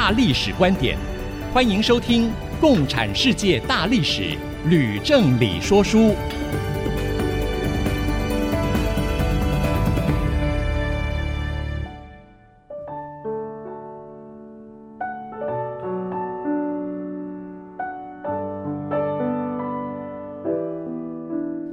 大历史观点，欢迎收听《共产世界大历史》，吕正理说书。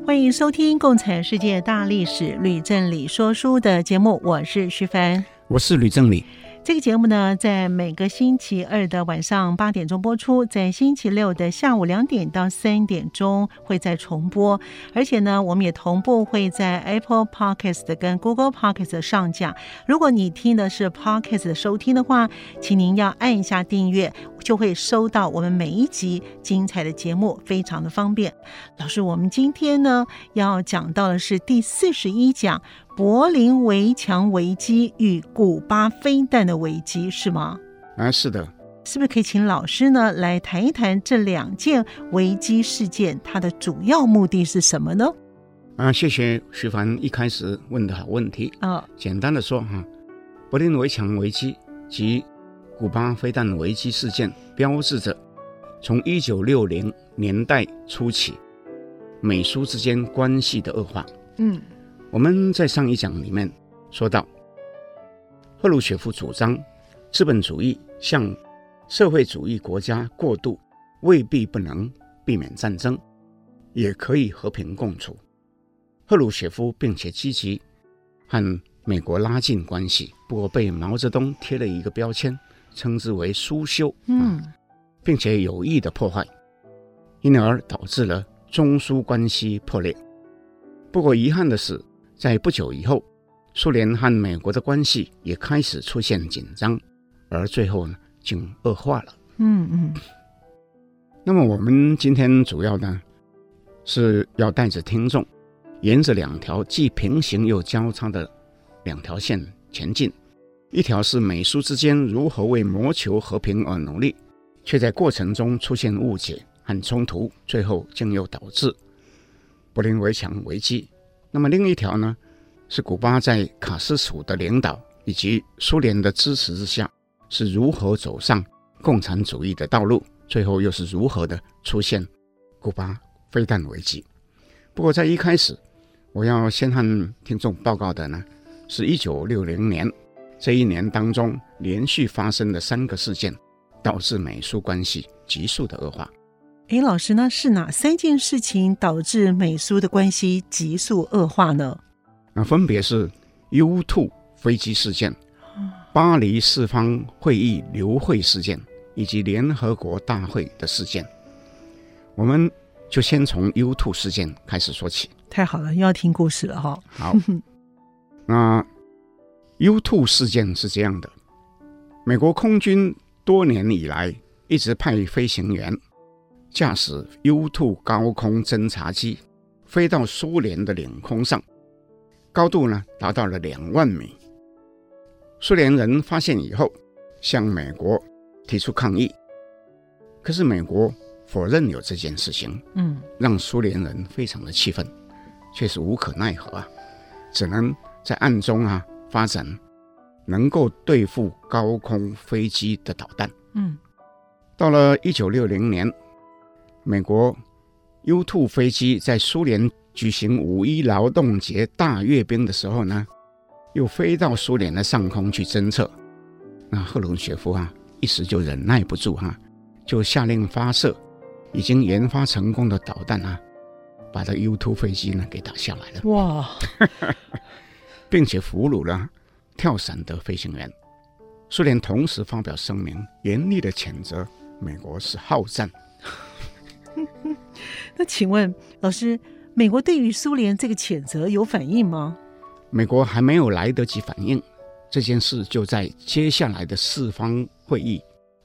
欢迎收听《共产世界大历史》，吕正理说书的节目，我是徐凡，我是吕正理。这个节目呢，在每个星期二的晚上八点钟播出，在星期六的下午两点到三点钟会再重播。而且呢，我们也同步会在 Apple Podcast 跟 Google Podcast 上架。如果你听的是 Podcast 收听的话，请您要按一下订阅，就会收到我们每一集精彩的节目，非常的方便。老师，我们今天呢要讲到的是第四十一讲。柏林围墙危机与古巴飞弹的危机是吗？啊，是的。是不是可以请老师呢来谈一谈这两件危机事件，它的主要目的是什么呢？啊，谢谢徐凡一开始问的好问题啊。哦、简单的说哈，柏林围墙危机及古巴飞弹危机事件，标志着从一九六零年代初期美苏之间关系的恶化。嗯。我们在上一讲里面说到，赫鲁雪夫主张资本主义向社会主义国家过渡，未必不能避免战争，也可以和平共处。赫鲁雪夫并且积极和美国拉近关系，不过被毛泽东贴了一个标签，称之为“苏修”，嗯，并且有意的破坏，因而导致了中苏关系破裂。不过遗憾的是。在不久以后，苏联和美国的关系也开始出现紧张，而最后呢，竟恶化了。嗯嗯。那么我们今天主要呢，是要带着听众，沿着两条既平行又交叉的两条线前进。一条是美苏之间如何为谋求和平而努力，却在过程中出现误解和冲突，最后竟又导致柏林围墙危机。那么另一条呢，是古巴在卡斯楚的领导以及苏联的支持之下，是如何走上共产主义的道路，最后又是如何的出现古巴飞弹危机。不过在一开始，我要先和听众报告的呢，是一九六零年这一年当中连续发生的三个事件，导致美苏关系急速的恶化。哎，老师，那是哪三件事情导致美苏的关系急速恶化呢？那分别是 U two 飞机事件、巴黎四方会议流会事件以及联合国大会的事件。我们就先从 U two 事件开始说起。太好了，又要听故事了哈。好，那 U two 事件是这样的：美国空军多年以来一直派飞行员。驾驶 U-2 高空侦察机飞到苏联的领空上，高度呢达到了两万米。苏联人发现以后，向美国提出抗议，可是美国否认有这件事情，嗯，让苏联人非常的气愤，却是无可奈何啊，只能在暗中啊发展能够对付高空飞机的导弹。嗯，到了一九六零年。美国 U-2 飞机在苏联举行五一劳动节大阅兵的时候呢，又飞到苏联的上空去侦测。那赫鲁雪夫啊，一时就忍耐不住哈、啊，就下令发射已经研发成功的导弹啊，把这 U-2 飞机呢给打下来了。哇！并且俘虏了跳伞的飞行员。苏联同时发表声明，严厉的谴责美国是好战。那请问老师，美国对于苏联这个谴责有反应吗？美国还没有来得及反应，这件事就在接下来的四方会议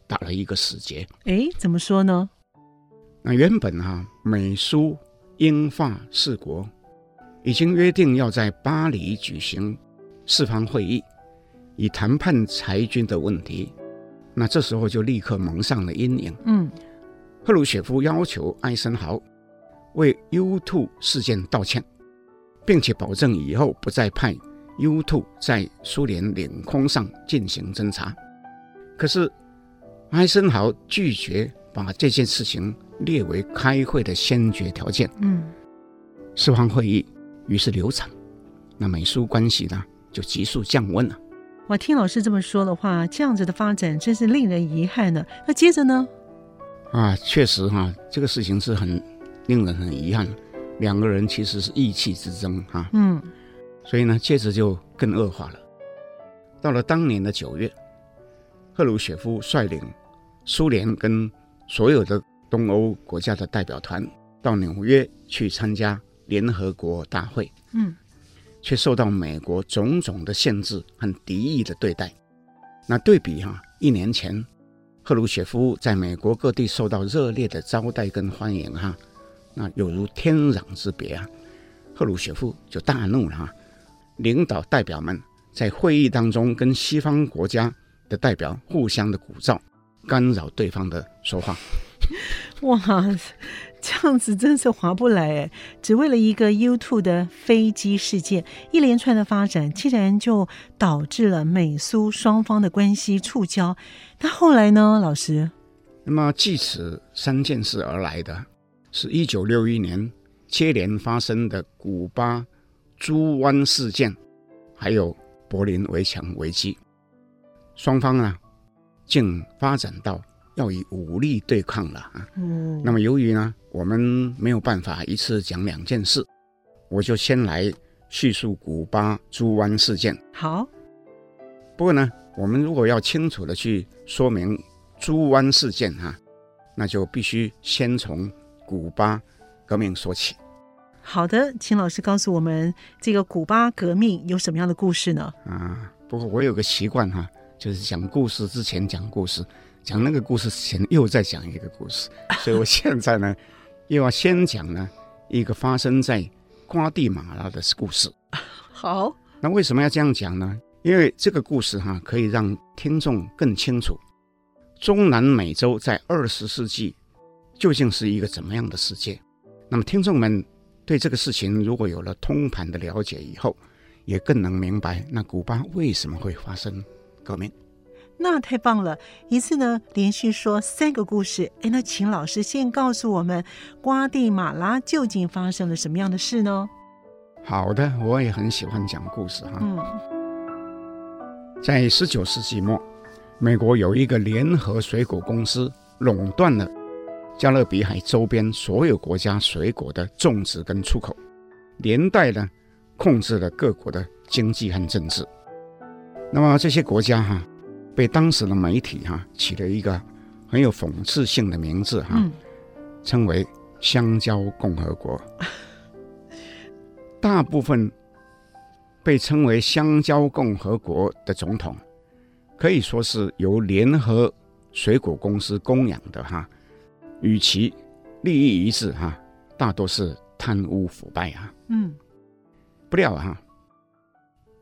打了一个死结。哎，怎么说呢？那原本哈、啊，美苏英法四国已经约定要在巴黎举行四方会议，以谈判裁军的问题。那这时候就立刻蒙上了阴影。嗯，赫鲁雪夫要求艾森豪为 U2 事件道歉，并且保证以后不再派 U2 在苏联领空上进行侦察。可是艾森豪拒绝把这件事情列为开会的先决条件。嗯，四方会议于是流产，那美苏关系呢就急速降温了。我听老师这么说的话，这样子的发展真是令人遗憾呢。那接着呢？啊，确实哈、啊，这个事情是很令人很遗憾。两个人其实是意气之争哈、啊。嗯。所以呢，接着就更恶化了。到了当年的九月，赫鲁雪夫率领苏联跟所有的东欧国家的代表团到纽约去参加联合国大会。嗯。却受到美国种种的限制和敌意的对待。那对比哈、啊，一年前，赫鲁雪夫在美国各地受到热烈的招待跟欢迎哈、那有如天壤之别啊。赫鲁雪夫就大怒了哈、领导代表们在会议当中跟西方国家的代表互相的鼓噪，干扰对方的说话。哇！这样子真是划不来哎！只为了一个 U2 的飞机事件，一连串的发展，竟然就导致了美苏双方的关系触礁。那后来呢，老师？那么继此三件事而来的，是一九六一年接连发生的古巴猪湾事件，还有柏林围墙危机。双方啊，竟发展到。要以武力对抗了啊！嗯，那么由于呢，我们没有办法一次讲两件事，我就先来叙述古巴猪湾事件。好。不过呢，我们如果要清楚的去说明猪湾事件哈、啊，那就必须先从古巴革命说起。好的，请老师告诉我们这个古巴革命有什么样的故事呢？啊，不过我有个习惯哈、啊，就是讲故事之前讲故事。讲那个故事之前又再讲一个故事，所以我现在呢又要先讲呢一个发生在瓜地马拉的故事。好，那为什么要这样讲呢？因为这个故事哈可以让听众更清楚中南美洲在二十世纪究竟是一个怎么样的世界。那么听众们对这个事情如果有了通盘的了解以后，也更能明白那古巴为什么会发生革命。那太棒了！一次呢，连续说三个故事。哎，那请老师先告诉我们，瓜地马拉究竟发生了什么样的事呢？好的，我也很喜欢讲故事哈。嗯，在十九世纪末，美国有一个联合水果公司垄断了加勒比海周边所有国家水果的种植跟出口，连带呢控制了各国的经济和政治。那么这些国家哈。被当时的媒体哈、啊、起了一个很有讽刺性的名字哈、啊嗯，称为“香蕉共和国”。大部分被称为“香蕉共和国”的总统，可以说是由联合水果公司供养的哈，与其利益一致哈，大多是贪污腐败啊。嗯，不料哈，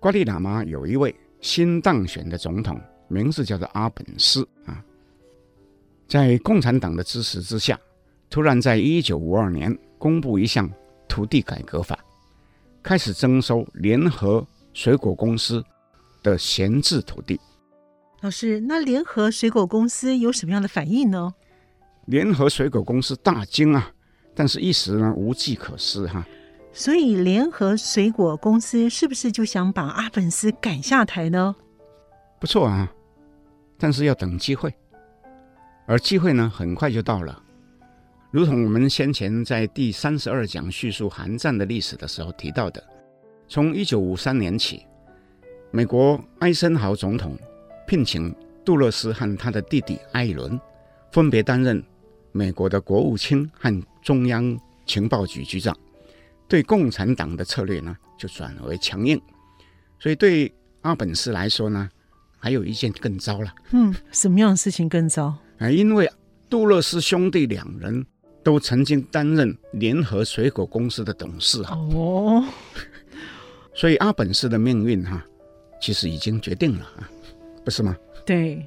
瓜地马拉有一位新当选的总统。名字叫做阿本斯啊，在共产党的支持之下，突然在一九五二年公布一项土地改革法，开始征收联合水果公司的闲置土地。老师，那联合水果公司有什么样的反应呢？联合水果公司大惊啊，但是一时呢无计可施哈、啊。所以联合水果公司是不是就想把阿本斯赶下台呢？不错啊。但是要等机会，而机会呢，很快就到了。如同我们先前在第三十二讲叙述韩战的历史的时候提到的，从一九五三年起，美国艾森豪总统聘请杜勒斯和他的弟弟艾伦，分别担任美国的国务卿和中央情报局局长，对共产党的策略呢，就转为强硬。所以对阿本斯来说呢，还有一件更糟了。嗯，什么样的事情更糟？啊，因为杜勒斯兄弟两人都曾经担任联合水果公司的董事哈。哦，所以阿本斯的命运哈，其实已经决定了啊，不是吗？对，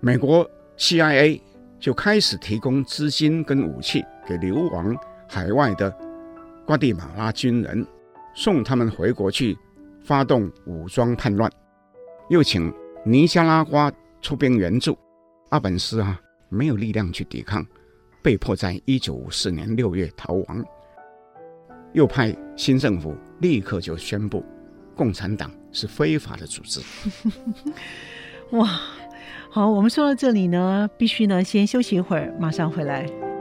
美国 CIA 就开始提供资金跟武器给流亡海外的瓜地马拉军人，送他们回国去发动武装叛乱，又请尼加拉瓜出兵援助。阿本斯啊，没有力量去抵抗，被迫在一九五四年六月逃亡。又派新政府立刻就宣布，共产党是非法的组织。哇，好，我们说到这里呢，必须呢先休息一会儿，马上回来。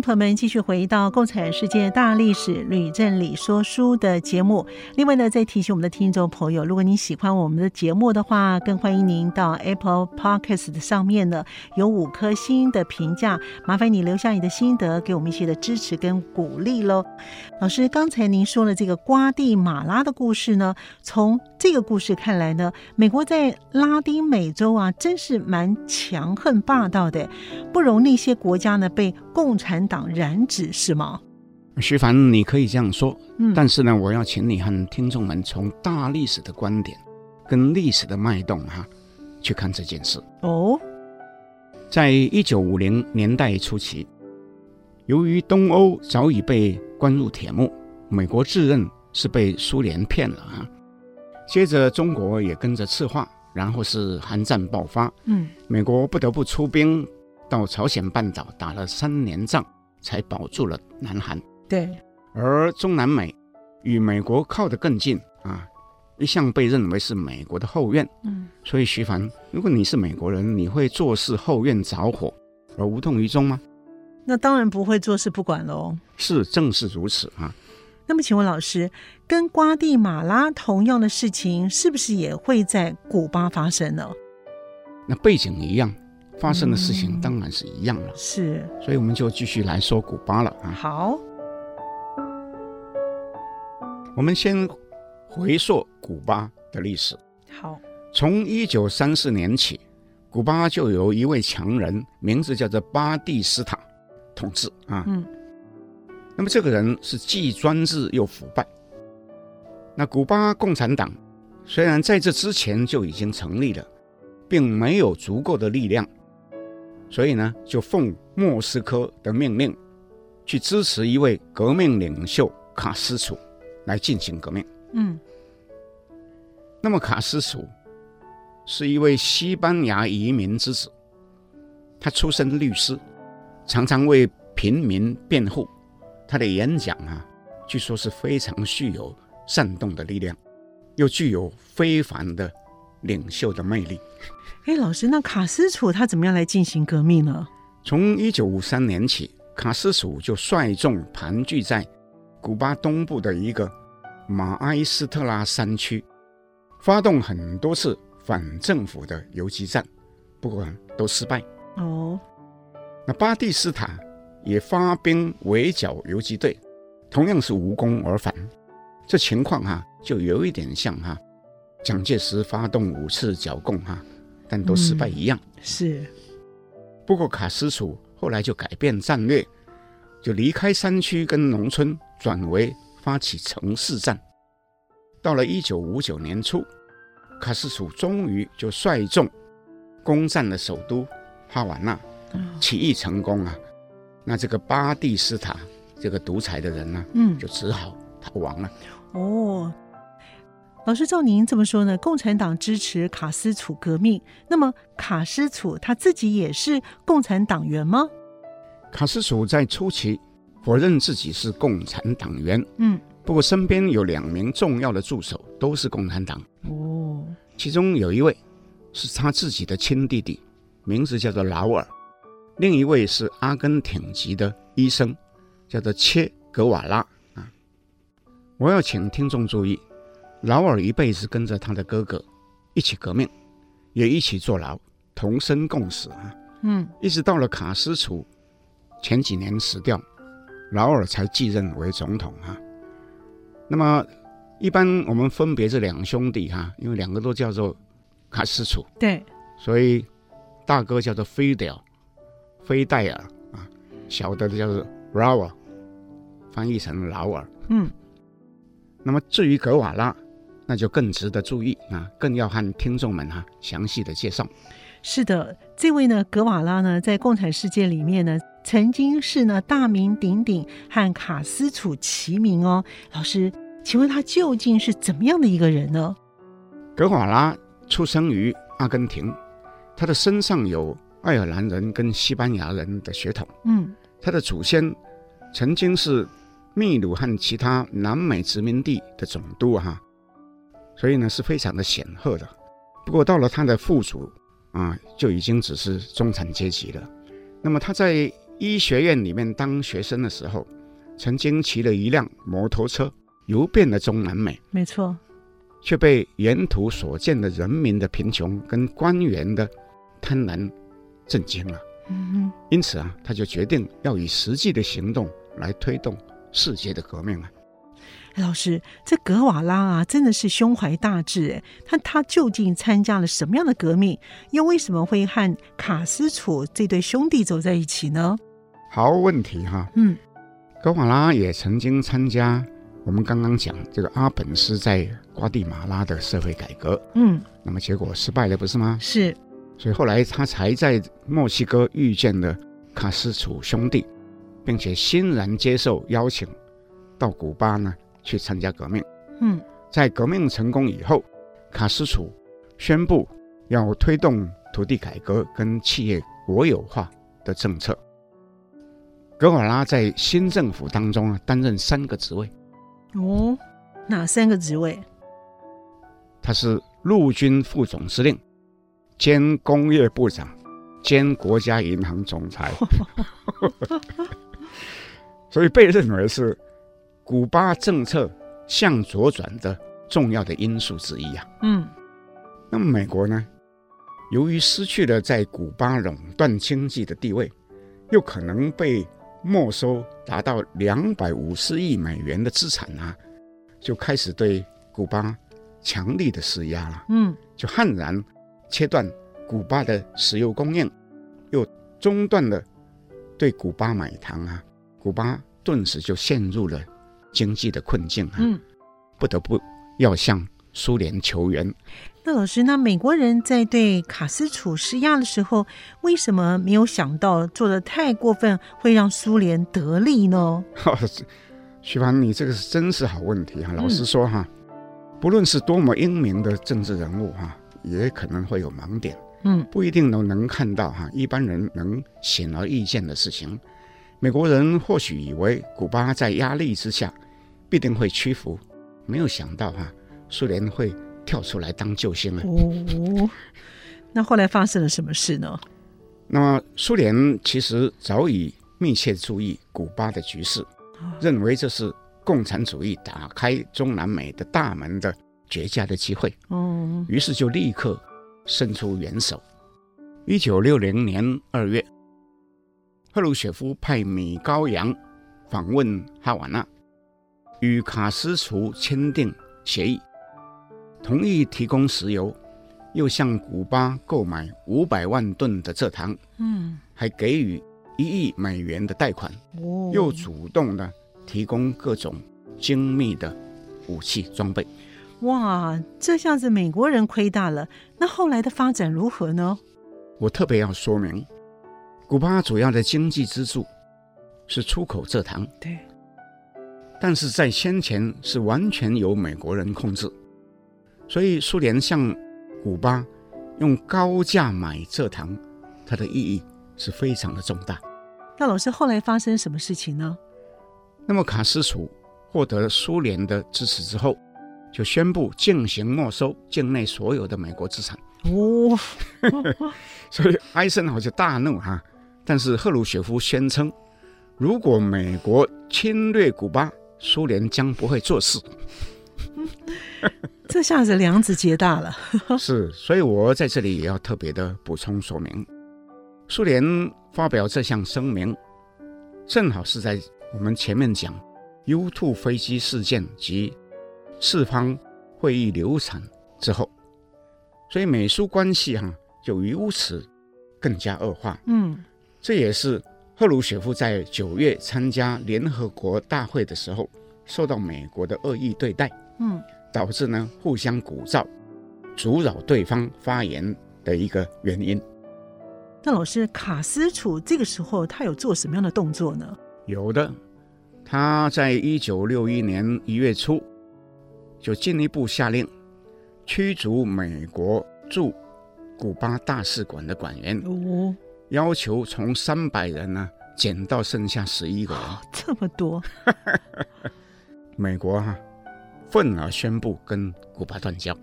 朋友们继续回到《共产世界大历史吕正理说书》的节目。另外呢，再提醒我们的听众朋友，如果您喜欢我们的节目的话，更欢迎您到 Apple Podcast 上面呢有五颗星的评价，麻烦你留下你的心得，给我们一些的支持跟鼓励喽。老师，刚才您说了这个瓜地马拉的故事呢，从这个故事看来呢，美国在拉丁美洲啊，真是蛮强横霸道的，不容那些国家呢被共产党染指是吗？徐凡，你可以这样说，嗯，但是呢，我要请你和听众们从大历史的观点跟历史的脉动哈、啊，去看这件事哦。在一九五零年代初期，由于东欧早已被关入铁幕，美国自认是被苏联骗了啊。接着，中国也跟着赤化，然后是韩战爆发，嗯，美国不得不出兵。到朝鲜半岛打了三年仗，才保住了南韩。对，而中南美与美国靠得更近啊，一向被认为是美国的后院。嗯，所以徐凡，如果你是美国人，你会坐视后院着火而无动于衷吗？那当然不会坐视不管喽。是，正是如此啊。那么，请问老师，跟瓜地马拉同样的事情，是不是也会在古巴发生呢？那背景一样。发生的事情当然是一样了，是，所以我们就继续来说古巴了啊。好，我们先回溯古巴的历史。好，从一九三四年起，古巴就有一位强人，名字叫做巴蒂斯塔统治啊。嗯，那么这个人是既专制又腐败。那古巴共产党虽然在这之前就已经成立了，并没有足够的力量。所以呢，就奉莫斯科的命令，去支持一位革命领袖卡斯楚来进行革命。嗯，那么卡斯楚是一位西班牙移民之子，他出身律师，常常为平民辩护。他的演讲啊，据说是非常具有煽动的力量，又具有非凡的领袖的魅力。哎，老师，那卡斯楚他怎么样来进行革命呢？从一九五三年起，卡斯楚就率众盘踞在古巴东部的一个马埃斯特拉山区，发动很多次反政府的游击战，不过都失败。哦，那巴蒂斯塔也发兵围剿游击队，同样是无功而返。这情况哈、啊，就有一点像哈、啊，蒋介石发动五次剿共哈、啊。但都失败一样。嗯、是，不过卡斯楚后来就改变战略，就离开山区跟农村，转为发起城市战。到了一九五九年初，卡斯楚终于就率众攻占了首都哈瓦那，起义成功啊！那这个巴蒂斯塔这个独裁的人呢，嗯，就只好逃亡了。哦。老师，照您这么说呢？共产党支持卡斯楚革命，那么卡斯楚他自己也是共产党员吗？卡斯楚在初期否认自己是共产党员，嗯，不过身边有两名重要的助手都是共产党。哦，其中有一位是他自己的亲弟弟，名字叫做劳尔；另一位是阿根廷籍的医生，叫做切格瓦拉。啊，我要请听众注意。劳尔一辈子跟着他的哥哥一起革命，也一起坐牢，同生共死啊。嗯，一直到了卡斯楚前几年死掉，劳尔才继任为总统啊。那么一般我们分别这两兄弟哈，因为两个都叫做卡斯楚，对，所以大哥叫做菲德尔，菲戴尔啊，小的叫做劳尔，翻译成劳尔。嗯，那么至于格瓦拉，那就更值得注意啊，更要和听众们哈详细的介绍。是的，这位呢，格瓦拉呢，在共产世界里面呢，曾经是呢大名鼎鼎，和卡斯楚齐名哦。老师，请问他究竟是怎么样的一个人呢？格瓦拉出生于阿根廷，他的身上有爱尔兰人跟西班牙人的血统。嗯，他的祖先曾经是秘鲁和其他南美殖民地的总督哈。所以呢，是非常的显赫的。不过到了他的父祖啊，就已经只是中产阶级了。那么他在医学院里面当学生的时候，曾经骑了一辆摩托车游遍了中南美。没错，却被沿途所见的人民的贫穷跟官员的贪婪震惊了。嗯哼，因此啊，他就决定要以实际的行动来推动世界的革命啊。老师，这格瓦拉啊，真的是胸怀大志哎！他他究竟参加了什么样的革命？又为什么会和卡斯楚这对兄弟走在一起呢？好问题哈。嗯，格瓦拉也曾经参加我们刚刚讲这个阿本斯在瓜地马拉的社会改革。嗯，那么结果失败了，不是吗？是。所以后来他才在墨西哥遇见了卡斯楚兄弟，并且欣然接受邀请到古巴呢。去参加革命。嗯，在革命成功以后，卡斯楚宣布要推动土地改革跟企业国有化的政策。格瓦拉在新政府当中啊，担任三个职位。哦，哪三个职位？他是陆军副总司令、兼工业部长、兼国家银行总裁，所以被认为是。古巴政策向左转的重要的因素之一啊，嗯，那么美国呢，由于失去了在古巴垄断经济的地位，又可能被没收达到两百五十亿美元的资产啊，就开始对古巴强力的施压了，嗯，就悍然切断古巴的石油供应，又中断了对古巴买糖啊，古巴顿时就陷入了。经济的困境啊，嗯，不得不要向苏联求援。那老师，那美国人在对卡斯楚施压的时候，为什么没有想到做得太过分会让苏联得利呢？徐凡，你这个是真是好问题哈。老实说哈，嗯、不论是多么英明的政治人物哈，也可能会有盲点，嗯，不一定能能看到哈一般人能显而易见的事情。美国人或许以为古巴在压力之下。必定会屈服，没有想到哈、啊，苏联会跳出来当救星啊！哦，那后来发生了什么事呢？那么苏联其实早已密切注意古巴的局势，认为这是共产主义打开中南美的大门的绝佳的机会。哦，于是就立刻伸出援手。一九六零年二月，赫鲁雪夫派米高扬访问哈瓦那。与卡斯楚签订协议，同意提供石油，又向古巴购买五百万吨的蔗糖，嗯，还给予一亿美元的贷款，哦，又主动的提供各种精密的武器装备。哇，这下子美国人亏大了。那后来的发展如何呢？我特别要说明，古巴主要的经济支柱是出口蔗糖。对。但是在先前是完全由美国人控制，所以苏联向古巴用高价买蔗糖，它的意义是非常的重大。那老师后来发生什么事情呢？那么卡斯楚获得了苏联的支持之后，就宣布进行没收境内所有的美国资产。哦，所以艾森豪就大怒哈，但是赫鲁雪夫宣称，如果美国侵略古巴，苏联将不会做事，这下子梁子结大了。是，所以我在这里也要特别的补充说明，苏联发表这项声明，正好是在我们前面讲 U-2 飞机事件及四方会议流产之后，所以美苏关系哈就由此更加恶化。嗯，这也是赫鲁雪夫在九月参加联合国大会的时候受到美国的恶意对待。嗯，导致呢互相鼓噪，阻扰对方发言的一个原因。那老师卡斯楚这个时候他有做什么样的动作呢？有的，他在一九六一年一月初就进一步下令驱逐美国驻古巴大使馆的馆员，哦，要求从三百人呢减到剩下十一个人。哦，这么多，美国哈、啊、愤而宣布跟古巴断交。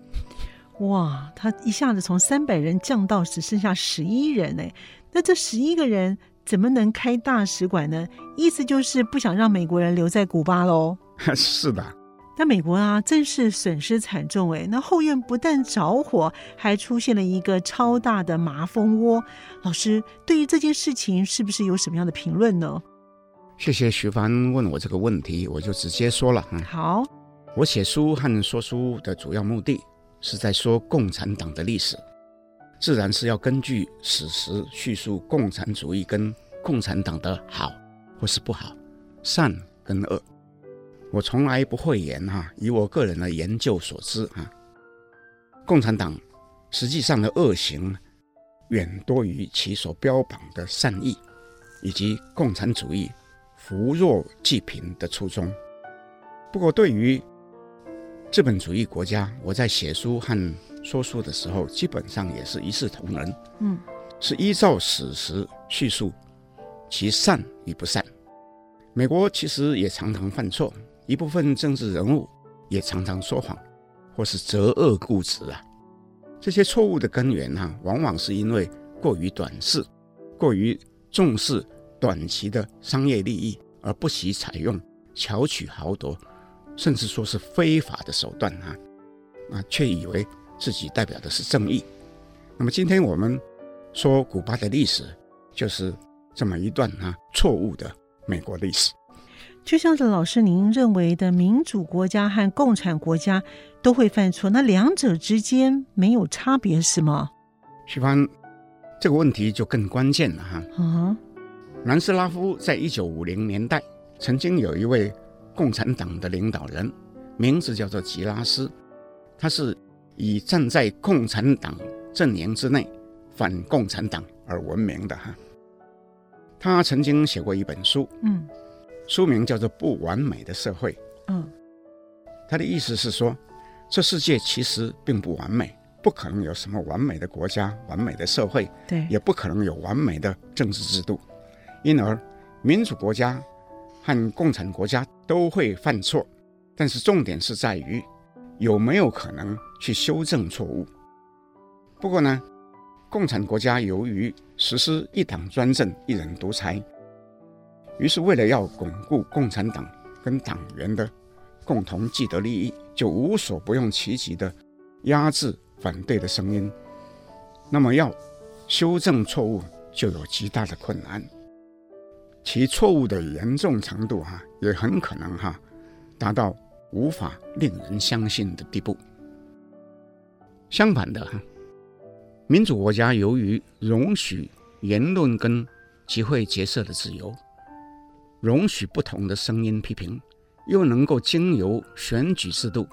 哇，他一下子从三百人降到只剩下十一人哎，那这十一个人怎么能开大使馆呢？意思就是不想让美国人留在古巴喽？是的。那美国啊，真是损失惨重哎。那后院不但着火，还出现了一个超大的麻蜂窝。老师对于这件事情是不是有什么样的评论呢？谢谢徐帆问我这个问题，我就直接说了。嗯，好，我写书和说书的主要目的。是在说共产党的历史，自然是要根据史实叙述共产主义跟共产党的好或是不好，善跟恶。我从来不讳言哈，以我个人的研究所知啊，共产党实际上的恶行远多于其所标榜的善意，以及共产主义扶弱济贫的初衷。不过对于资本主义国家，我在写书和说书的时候，基本上也是一视同仁。嗯，是依照史实叙述其善与不善。美国其实也常常犯错，一部分政治人物也常常说谎，或是择恶固执啊。这些错误的根源哈、啊，往往是因为过于短视，过于重视短期的商业利益，而不惜采用巧取豪夺。甚至说是非法的手段啊，啊，却以为自己代表的是正义。那么今天我们说古巴的历史，就是这么一段啊错误的美国历史。就像是老师您认为的民主国家和共产国家都会犯错，那两者之间没有差别是吗？徐帆，这个问题就更关键了哈。啊、uh，huh. 南斯拉夫在一九五零年代曾经有一位。共产党的领导人名字叫做吉拉斯，他是以站在共产党阵营之内反共产党而闻名的哈。他曾经写过一本书，嗯，书名叫做《不完美的社会》，嗯，他的意思是说，这世界其实并不完美，不可能有什么完美的国家、完美的社会，对，也不可能有完美的政治制度，因而民主国家。和共产国家都会犯错，但是重点是在于有没有可能去修正错误。不过呢，共产国家由于实施一党专政、一人独裁，于是为了要巩固共产党跟党员的共同既得利益，就无所不用其极地压制反对的声音。那么要修正错误，就有极大的困难。其错误的严重程度，哈，也很可能哈，达到无法令人相信的地步。相反的，哈，民主国家由于容许言论跟集会结社的自由，容许不同的声音批评，又能够经由选举制度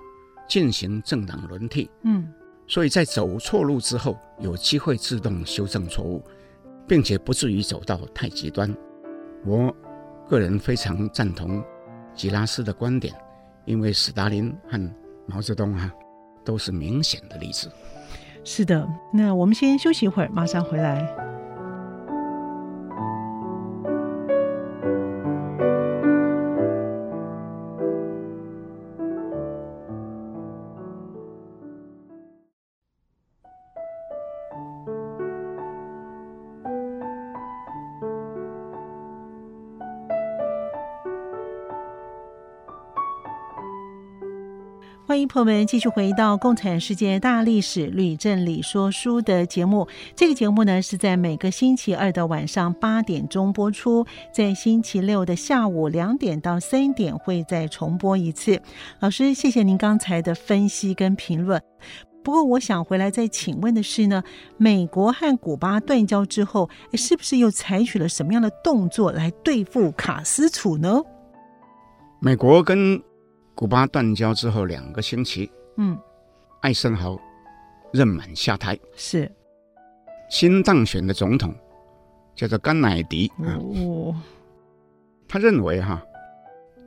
进行政党轮替，嗯，所以在走错路之后，有机会自动修正错误，并且不至于走到太极端。我个人非常赞同吉拉斯的观点，因为斯大林和毛泽东啊，都是明显的例子。是的，那我们先休息一会儿，马上回来。朋友们继续回到《共产世界大历史吕正理说书》的节目。这个节目呢是在每个星期二的晚上八点钟播出，在星期六的下午两点到三点会再重播一次。老师，谢谢您刚才的分析跟评论。不过，我想回来再请问的是呢，美国和古巴断交之后，是不是又采取了什么样的动作来对付卡斯楚呢？美国跟古巴断交之后两个星期，嗯，艾森豪任满下台，是。新当选的总统叫做甘乃迪哦，他认为哈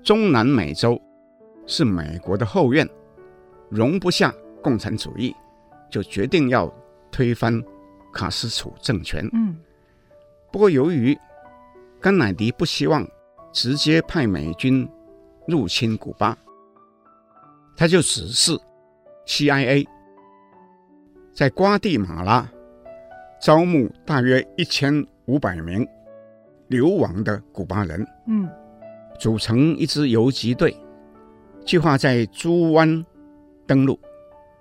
中南美洲是美国的后院，容不下共产主义，就决定要推翻卡斯楚政权。嗯，不过由于甘乃迪不希望直接派美军入侵古巴。他就指示 CIA 在瓜地马拉招募大约一千五百名流亡的古巴人，嗯，组成一支游击队，计划在猪湾登陆，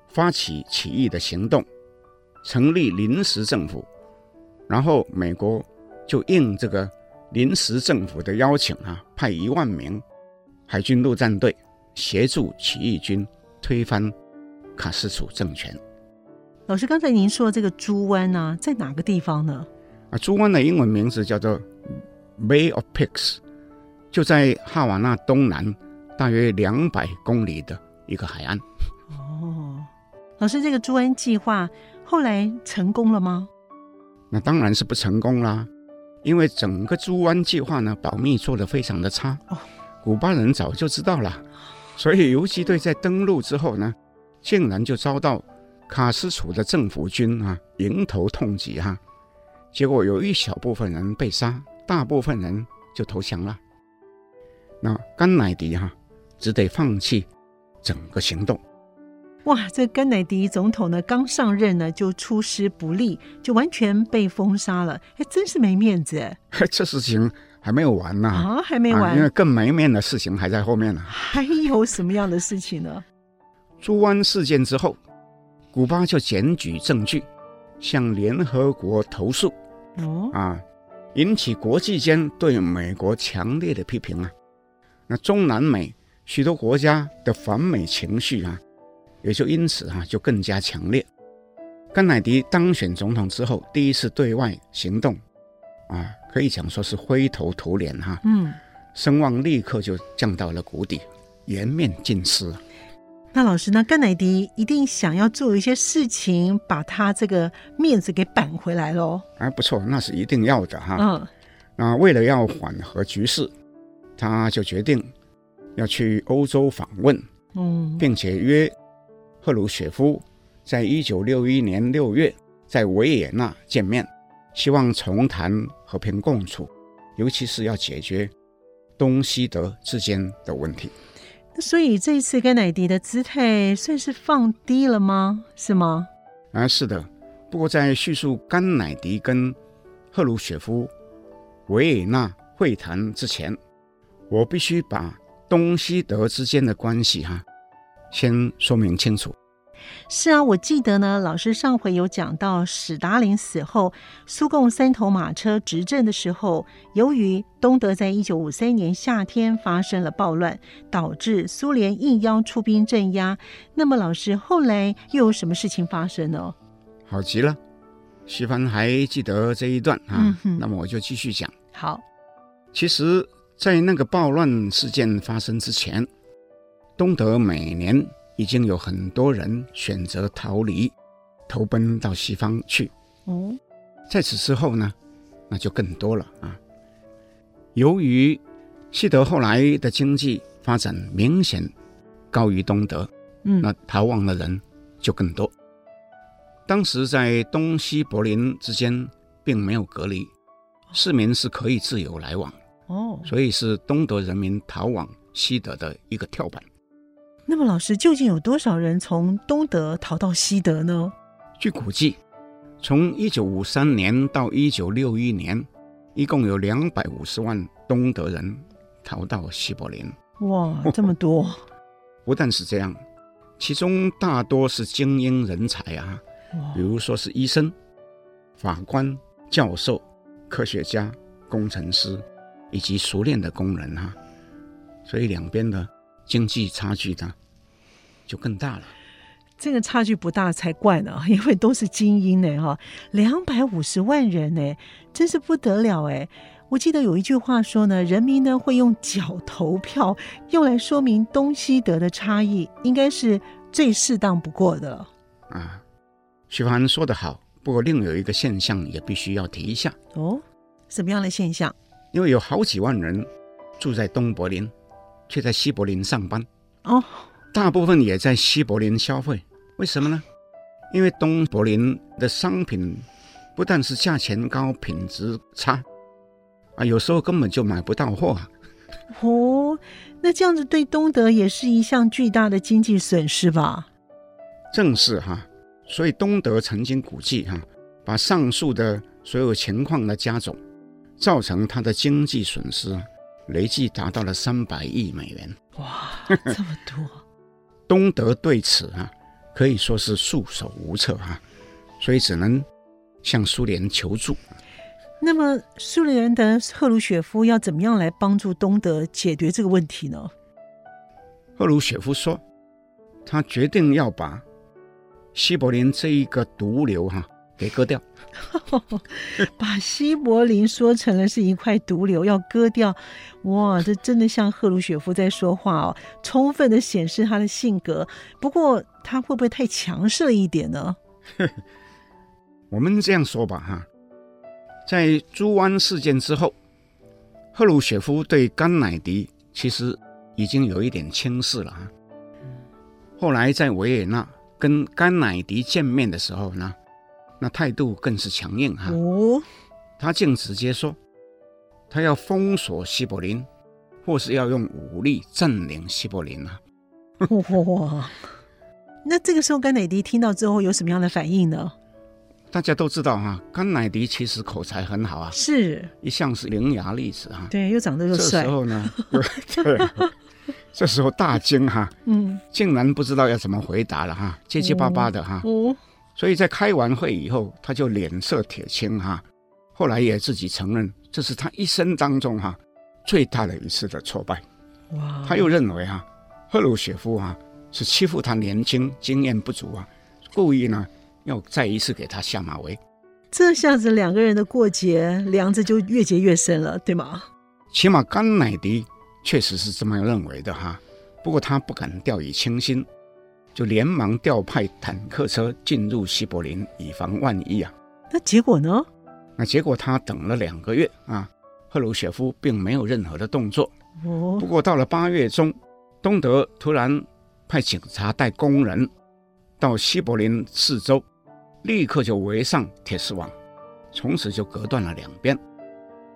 发起起义的行动，成立临时政府，然后美国就应这个临时政府的邀请啊，派一万名海军陆战队。协助起义军推翻卡斯楚政权。老师，刚才您说的这个猪湾呢，在哪个地方呢？啊，猪湾的英文名字叫做 Bay of Pigs，就在哈瓦那东南大约两百公里的一个海岸。哦，老师，这个猪湾计划后来成功了吗？那当然是不成功啦，因为整个猪湾计划呢，保密做得非常的差。哦，古巴人早就知道了。所以游击队在登陆之后呢，竟然就遭到卡斯楚的政府军啊迎头痛击哈、啊，结果有一小部分人被杀，大部分人就投降了。那甘乃迪哈、啊、只得放弃整个行动。哇，这甘乃迪总统呢刚上任呢就出师不利，就完全被封杀了，还真是没面子。这事情。还没有完呢啊，啊，还没完，啊，因为更没面的事情还在后面呢。还有什么样的事情呢？猪湾事件之后，古巴就检举证据，向联合国投诉，哦，啊，引起国际间对美国强烈的批评啊。那中南美许多国家的反美情绪啊，也就因此啊就更加强烈。甘乃迪当选总统之后，第一次对外行动，啊。可以讲说是灰头土脸哈，嗯，声望立刻就降到了谷底，颜面尽失。那老师呢？甘乃迪一定想要做一些事情，把他这个面子给扳回来喽。啊，不错，那是一定要的哈。嗯，那为了要缓和局势，他就决定要去欧洲访问，嗯，并且约赫鲁雪夫在一九六一年六月在维也纳见面。希望重谈和平共处，尤其是要解决东西德之间的问题。那所以这一次甘乃迪的姿态算是放低了吗？是吗？啊，是的。不过在叙述甘乃迪跟赫鲁雪夫维也纳会谈之前，我必须把东西德之间的关系哈先说明清楚。是啊，我记得呢，老师上回有讲到，史达林死后，苏共三头马车执政的时候，由于东德在一九五三年夏天发生了暴乱，导致苏联应邀出兵镇压。那么，老师后来又有什么事情发生呢？好极了，徐帆还记得这一段啊？嗯。那么我就继续讲。好，其实，在那个暴乱事件发生之前，东德每年。已经有很多人选择逃离，投奔到西方去。哦，在此之后呢，那就更多了啊。由于西德后来的经济发展明显高于东德，嗯，那逃亡的人就更多。当时在东西柏林之间并没有隔离，市民是可以自由来往。哦，所以是东德人民逃往西德的一个跳板。那么，老师究竟有多少人从东德逃到西德呢？据估计，从一九五三年到一九六一年，一共有两百五十万东德人逃到西柏林。哇，这么多！不但是这样，其中大多是精英人才啊，比如说是医生、法官、教授、科学家、工程师以及熟练的工人啊，所以两边的经济差距呢就更大了。这个差距不大才怪呢，因为都是精英呢哈，两百五十万人呢，真是不得了哎！我记得有一句话说呢，人民呢会用脚投票，用来说明东西德的差异，应该是最适当不过的了。啊，徐帆说得好，不过另有一个现象也必须要提一下哦，什么样的现象？因为有好几万人住在东柏林，却在西柏林上班哦，大部分也在西柏林消费。为什么呢？因为东柏林的商品不但是价钱高、品质差，啊，有时候根本就买不到货啊。哦，那这样子对东德也是一项巨大的经济损失吧？正是哈，所以东德曾经估计哈，把上述的所有情况的加总，造成它的经济损失累计达到了三百亿美元。哇，这么多！东德对此啊。可以说是束手无策哈，所以只能向苏联求助。那么，苏联的赫鲁雪夫要怎么样来帮助东德解决这个问题呢？赫鲁雪夫说，他决定要把西柏林这一个毒瘤哈给割掉。把西柏林说成了是一块毒瘤，要割掉。哇，这真的像赫鲁雪夫在说话哦，充分的显示他的性格。不过他会不会太强势了一点呢？我们这样说吧，哈，在朱湾事件之后，赫鲁雪夫对甘乃迪其实已经有一点轻视了。后来在维也纳跟甘乃迪见面的时候呢，那态度更是强硬哈。哦，他竟直接说，他要封锁西柏林，或是要用武力占领西柏林啊。哇，那这个时候甘乃迪听到之后有什么样的反应呢？大家都知道哈，甘乃迪其实口才很好啊，是一向是伶牙俐齿哈。对，又长得又帅。这时候呢，对，这时候大惊哈，嗯，竟然不知道要怎么回答了哈，结结巴巴的哈。哦。所以在开完会以后，他就脸色铁青哈。后来也自己承认，这是他一生当中哈最大的一次的挫败。哇！他又认为哈赫鲁雪夫啊是欺负他年轻、经验不足啊，故意呢要再一次给他下马威。这下子两个人的过节梁子就越结越深了，对吗？起码甘乃迪确实是这么认为的哈。不过他不敢掉以轻心。就连忙调派坦克车进入西柏林，以防万一啊。那结果呢？那结果他等了两个月啊，赫鲁雪夫并没有任何的动作。哦。不过到了八月中，东德突然派警察带工人到西柏林四周，立刻就围上铁丝网，从此就隔断了两边。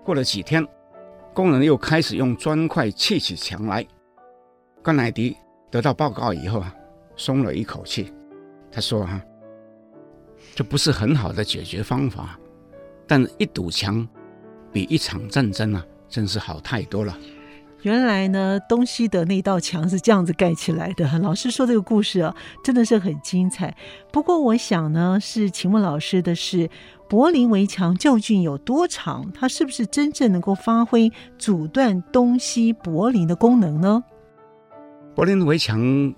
过了几天，工人又开始用砖块砌起墙来。甘乃迪得到报告以后啊。松了一口气，他说：“哈，这不是很好的解决方法，但一堵墙比一场战争啊，真是好太多了。”原来呢，东西的那道墙是这样子盖起来的。老师说这个故事啊，真的是很精彩。不过我想呢，是请问老师的是，柏林围墙究竟有多长？它是不是真正能够发挥阻断东西柏林的功能呢？柏林围墙。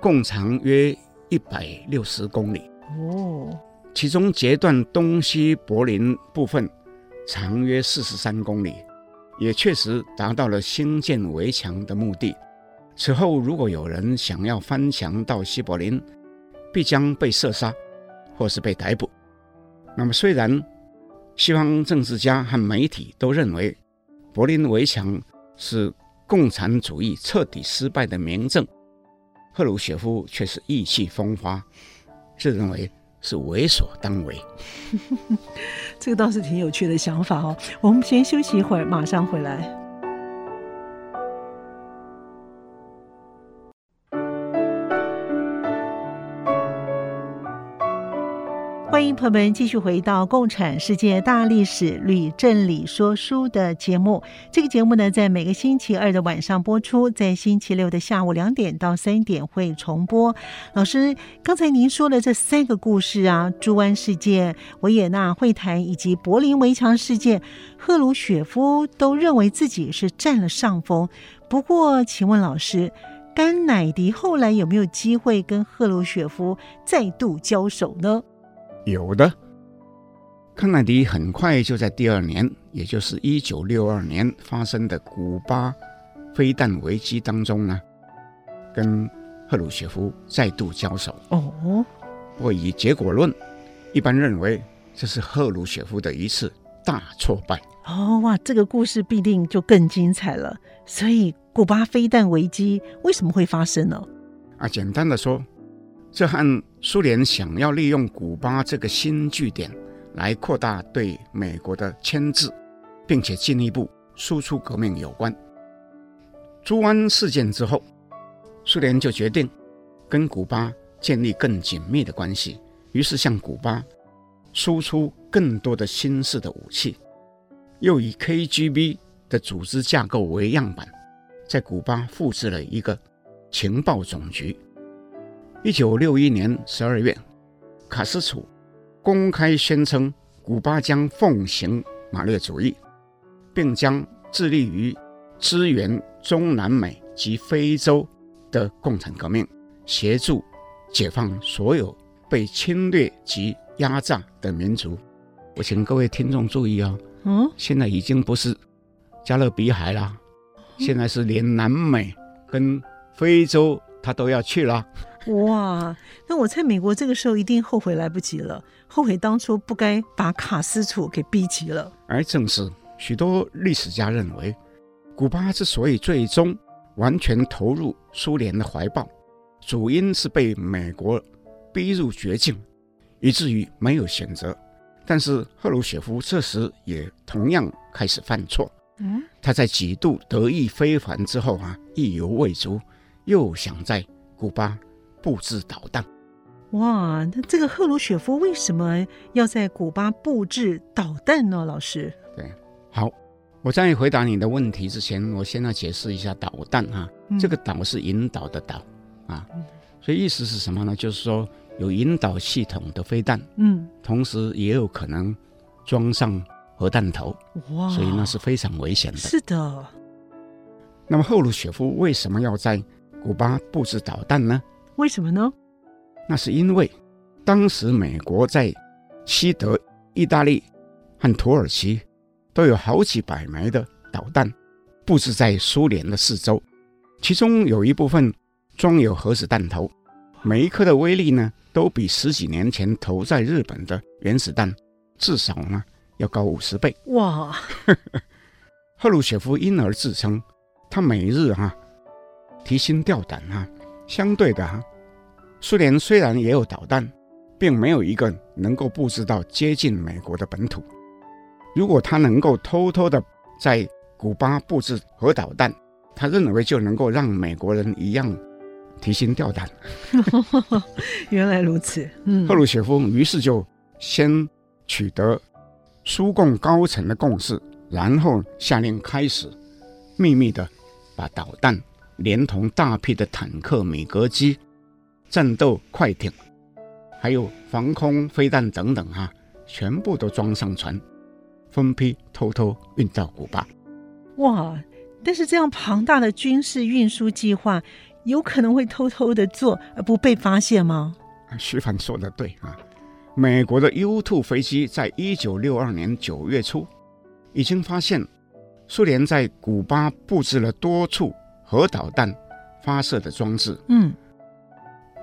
共长约一百六十公里哦，其中截断东西柏林部分长约四十三公里，也确实达到了兴建围墙的目的。此后，如果有人想要翻墙到西柏林，必将被射杀或是被逮捕。那么，虽然西方政治家和媒体都认为柏林围墙是共产主义彻底失败的明证。赫鲁雪夫却是意气风发，自认为是为所当为。这个倒是挺有趣的想法哦。我们先休息一会儿，马上回来。朋友们继续回到《共产世界大历史吕正理说书》的节目。这个节目呢，在每个星期二的晚上播出，在星期六的下午两点到三点会重播。老师，刚才您说的这三个故事啊，猪湾事件、维也纳会谈以及柏林围墙事件，赫鲁雪夫都认为自己是占了上风。不过，请问老师，甘乃迪后来有没有机会跟赫鲁雪夫再度交手呢？有的，康乃迪很快就在第二年，也就是一九六二年发生的古巴飞弹危机当中呢，跟赫鲁雪夫再度交手。哦，不过以结果论，一般认为这是赫鲁雪夫的一次大挫败。哦，哇，这个故事必定就更精彩了。所以，古巴飞弹危机为什么会发生呢？啊，简单的说。这和苏联想要利用古巴这个新据点来扩大对美国的牵制，并且进一步输出革命有关。猪湾事件之后，苏联就决定跟古巴建立更紧密的关系，于是向古巴输出更多的新式的武器，又以 KGB 的组织架构为样板，在古巴复制了一个情报总局。一九六一年十二月，卡斯楚公开宣称，古巴将奉行马列主义，并将致力于支援中南美及非洲的共产革命，协助解放所有被侵略及压榨的民族。我请各位听众注意啊、哦，嗯，现在已经不是加勒比海了，现在是连南美跟非洲他都要去了。哇，那我在美国这个时候一定后悔来不及了，后悔当初不该把卡斯楚给逼急了。而正是许多历史家认为，古巴之所以最终完全投入苏联的怀抱，主因是被美国逼入绝境，以至于没有选择。但是赫鲁雪夫这时也同样开始犯错。嗯，他在几度得意非凡之后啊，意犹未足，又想在古巴。布置导弹，哇！那这个赫鲁雪夫为什么要在古巴布置导弹呢？老师，对，好，我在回答你的问题之前，我先要解释一下导弹啊。嗯、这个“导”是引导的“导”啊，所以意思是什么呢？就是说有引导系统的飞弹，嗯，同时也有可能装上核弹头，哇！所以那是非常危险的。是的。那么赫鲁雪夫为什么要在古巴布置导弹呢？为什么呢？那是因为当时美国在西德、意大利和土耳其都有好几百枚的导弹布置在苏联的四周，其中有一部分装有核子弹头，每一颗的威力呢都比十几年前投在日本的原子弹至少呢要高五十倍。哇！赫鲁雪夫因而自称，他每日哈、啊、提心吊胆哈、啊。相对的哈，苏联虽然也有导弹，并没有一个能够布置到接近美国的本土。如果他能够偷偷的在古巴布置核导弹，他认为就能够让美国人一样提心吊胆。原来如此，嗯。赫鲁雪夫于是就先取得苏共高层的共识，然后下令开始秘密的把导弹。连同大批的坦克、米格机、战斗快艇，还有防空飞弹等等，啊，全部都装上船，分批偷偷运到古巴。哇！但是这样庞大的军事运输计划，有可能会偷偷的做而不被发现吗？徐帆说的对啊，美国的 U-2 飞机在一九六二年九月初已经发现，苏联在古巴布置了多处。核导弹发射的装置，嗯，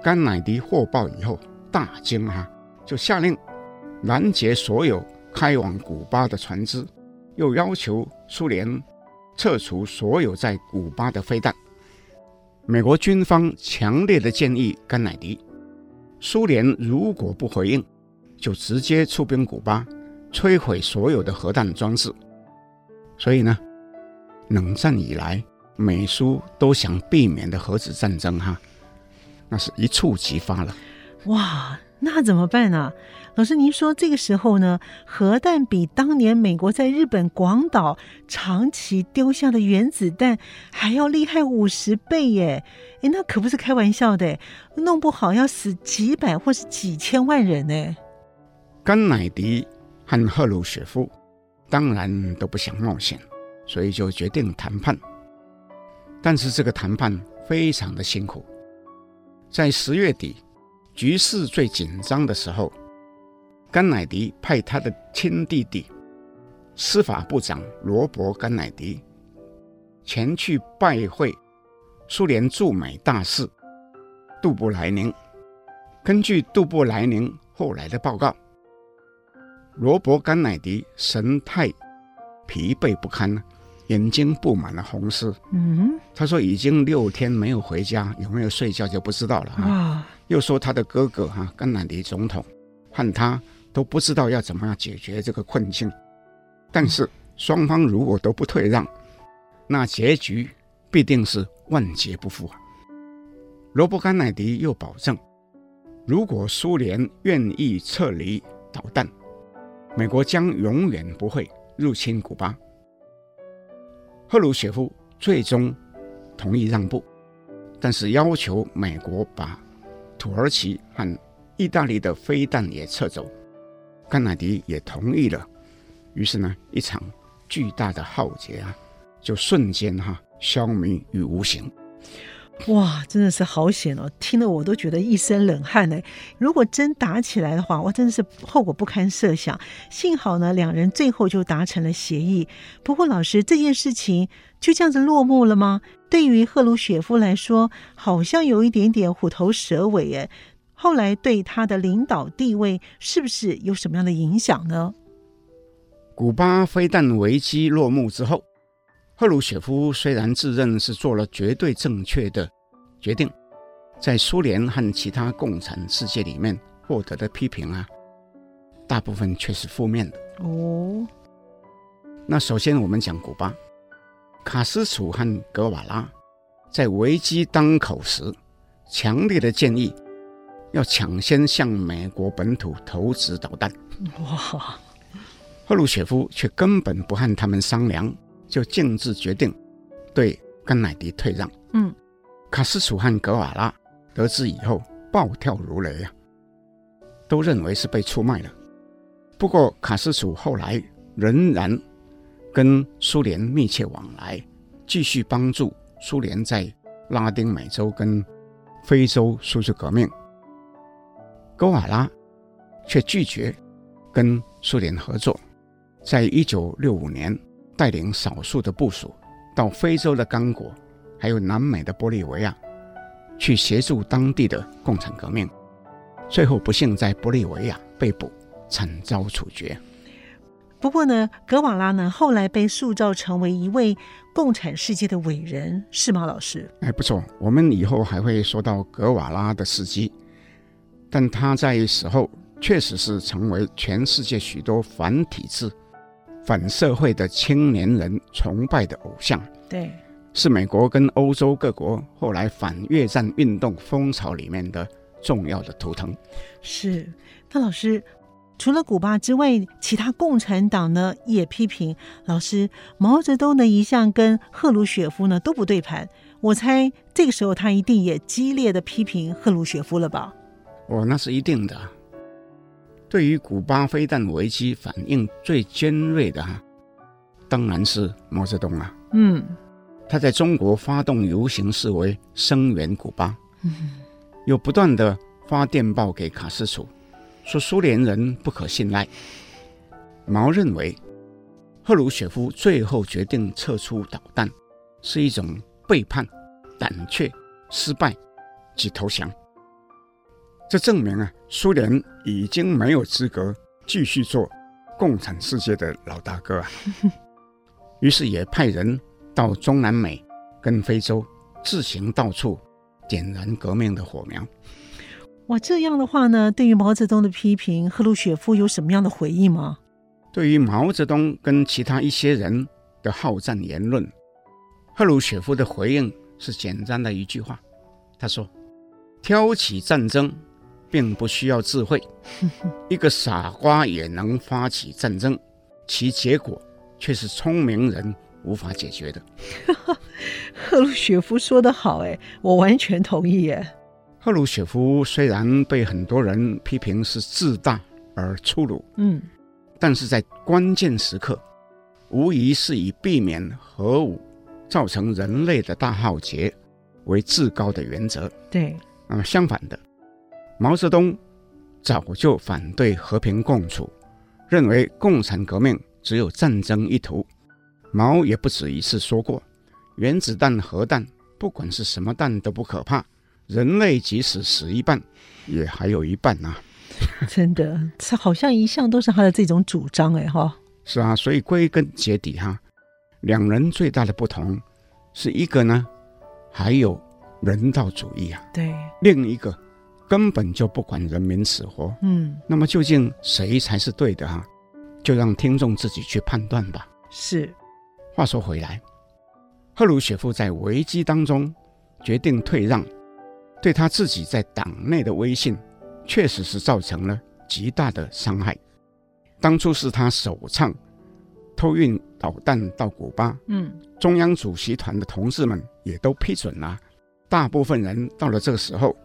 甘乃迪获报以后大惊哈，就下令拦截所有开往古巴的船只，又要求苏联撤除所有在古巴的飞弹。美国军方强烈的建议甘乃迪，苏联如果不回应，就直接出兵古巴，摧毁所有的核弹装置。所以呢，冷战以来。美苏都想避免的核子战争，哈，那是一触即发了。哇，那怎么办呢？老师，您说这个时候呢，核弹比当年美国在日本广岛长崎丢下的原子弹还要厉害五十倍耶！诶，那可不是开玩笑的，弄不好要死几百或是几千万人呢。甘乃迪和赫鲁雪夫当然都不想冒险，所以就决定谈判。但是这个谈判非常的辛苦，在十月底。局势最紧张的时候，甘乃迪派他的亲弟弟司法部长罗伯·甘乃迪前去拜会苏联驻美大使杜布莱宁。根据杜布莱宁后来的报告，罗伯·甘乃迪神态疲惫不堪，眼睛布满了红丝。嗯，他说已经六天没有回家，有没有睡觉就不知道了。啊。又说他的哥哥哈甘乃迪总统和他都不知道要怎么样解决这个困境，但是双方如果都不退让，那结局必定是万劫不复啊。罗伯甘乃迪又保证，如果苏联愿意撤离导弹，美国将永远不会入侵古巴。赫鲁雪夫最终同意让步，但是要求美国把。土耳其和意大利的飞弹也撤走，甘乃迪也同意了。于是呢，一场巨大的浩劫啊，就瞬间哈、消弭于无形。哇，真的是好险哦！听得我都觉得一身冷汗呢。如果真打起来的话，哇，真的是后果不堪设想。幸好呢，两人最后就达成了协议。不过，老师，这件事情就这样子落幕了吗？对于赫鲁雪夫来说，好像有一点点虎头蛇尾耶。后来对他的领导地位是不是有什么样的影响呢？古巴飞弹危机落幕之后。赫鲁雪夫虽然自认是做了绝对正确的决定，在苏联和其他共产世界里面获得的批评啊，大部分却是负面的。哦，那首先我们讲古巴，卡斯楚和格瓦拉在危机当口时，强烈的建议要抢先向美国本土投掷导弹。哇，赫鲁雪夫却根本不和他们商量。就径自决定对甘乃迪退让。嗯，卡斯楚和格瓦拉得知以后暴跳如雷啊，都认为是被出卖了。不过卡斯楚后来仍然跟苏联密切往来，继续帮助苏联在拉丁美洲跟非洲输出革命。格瓦拉却拒绝跟苏联合作，在一九六五年。带领少数的部属到非洲的刚果，还有南美的玻利维亚，去协助当地的共产革命，最后不幸在玻利维亚被捕，惨遭处决。不过呢，格瓦拉呢后来被塑造成为一位共产世界的伟人，是吗，老师？哎，不错，我们以后还会说到格瓦拉的事迹，但他在死后确实是成为全世界许多反体制。反社会的青年人崇拜的偶像，对，是美国跟欧洲各国后来反越战运动风潮里面的重要的图腾。是，那老师，除了古巴之外，其他共产党呢也批评老师毛泽东呢一向跟赫鲁雪夫呢都不对盘。我猜这个时候他一定也激烈的批评赫鲁雪夫了吧？哦，那是一定的。对于古巴飞弹危机反应最尖锐的哈，当然是毛泽东啊。嗯，他在中国发动游行示威，声援古巴。嗯，又不断的发电报给卡斯楚，说苏联人不可信赖。毛认为，赫鲁雪夫最后决定撤出导弹，是一种背叛、胆怯、失败及投降。这证明啊，苏联已经没有资格继续做共产世界的老大哥啊。于是也派人到中南美跟非洲，自行到处点燃革命的火苗。哇，这样的话呢，对于毛泽东的批评，赫鲁雪夫有什么样的回应吗？对于毛泽东跟其他一些人的好战言论，赫鲁雪夫的回应是简单的一句话，他说：“挑起战争。”并不需要智慧，一个傻瓜也能发起战争，其结果却是聪明人无法解决的。赫鲁雪夫说得好，哎，我完全同意。哎，赫鲁雪夫虽然被很多人批评是自大而粗鲁，嗯，但是在关键时刻，无疑是以避免核武造成人类的大浩劫为至高的原则。对，那么相反的。毛泽东早就反对和平共处，认为共产革命只有战争一途。毛也不止一次说过：“原子弹、核弹，不管是什么弹都不可怕，人类即使死一半，也还有一半啊！” 真的，这好像一向都是他的这种主张哎哈。是啊，所以归根结底哈，两人最大的不同是一个呢，还有人道主义啊，对，另一个。根本就不管人民死活，嗯，那么究竟谁才是对的哈、啊？就让听众自己去判断吧。是。话说回来，赫鲁雪夫在危机当中决定退让，对他自己在党内的威信，确实是造成了极大的伤害。当初是他首倡偷运导弹到古巴，嗯，中央主席团的同志们也都批准了，大部分人到了这个时候。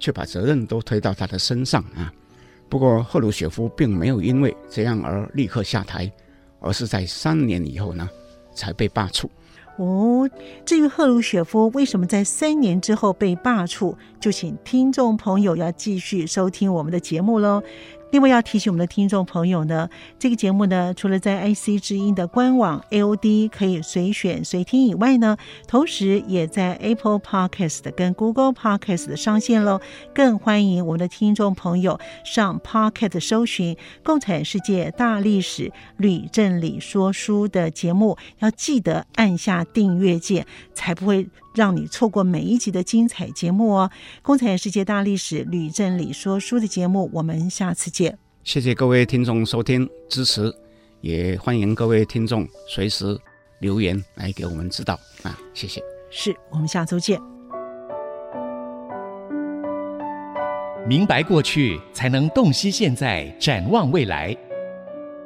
却把责任都推到他的身上啊！不过赫鲁雪夫并没有因为这样而立刻下台，而是在三年以后呢才被罢黜。哦，至于赫鲁雪夫为什么在三年之后被罢黜，就请听众朋友要继续收听我们的节目喽。另外要提醒我们的听众朋友呢，这个节目呢，除了在 IC 之音的官网 AOD 可以随选随听以外呢，同时也在 Apple Podcast 跟 Google Podcast 上线喽。更欢迎我们的听众朋友上 Podcast 搜寻《共产世界大历史吕正理说书》的节目，要记得按下订阅键，才不会让你错过每一集的精彩节目哦。《共产世界大历史吕正理说书》的节目，我们下次见。谢谢各位听众收听支持，也欢迎各位听众随时留言来给我们指导啊！谢谢，是我们下周见。明白过去，才能洞悉现在，展望未来。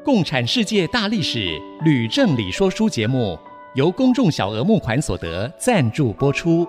共产世界大历史吕正理说书节目由公众小额募款所得赞助播出。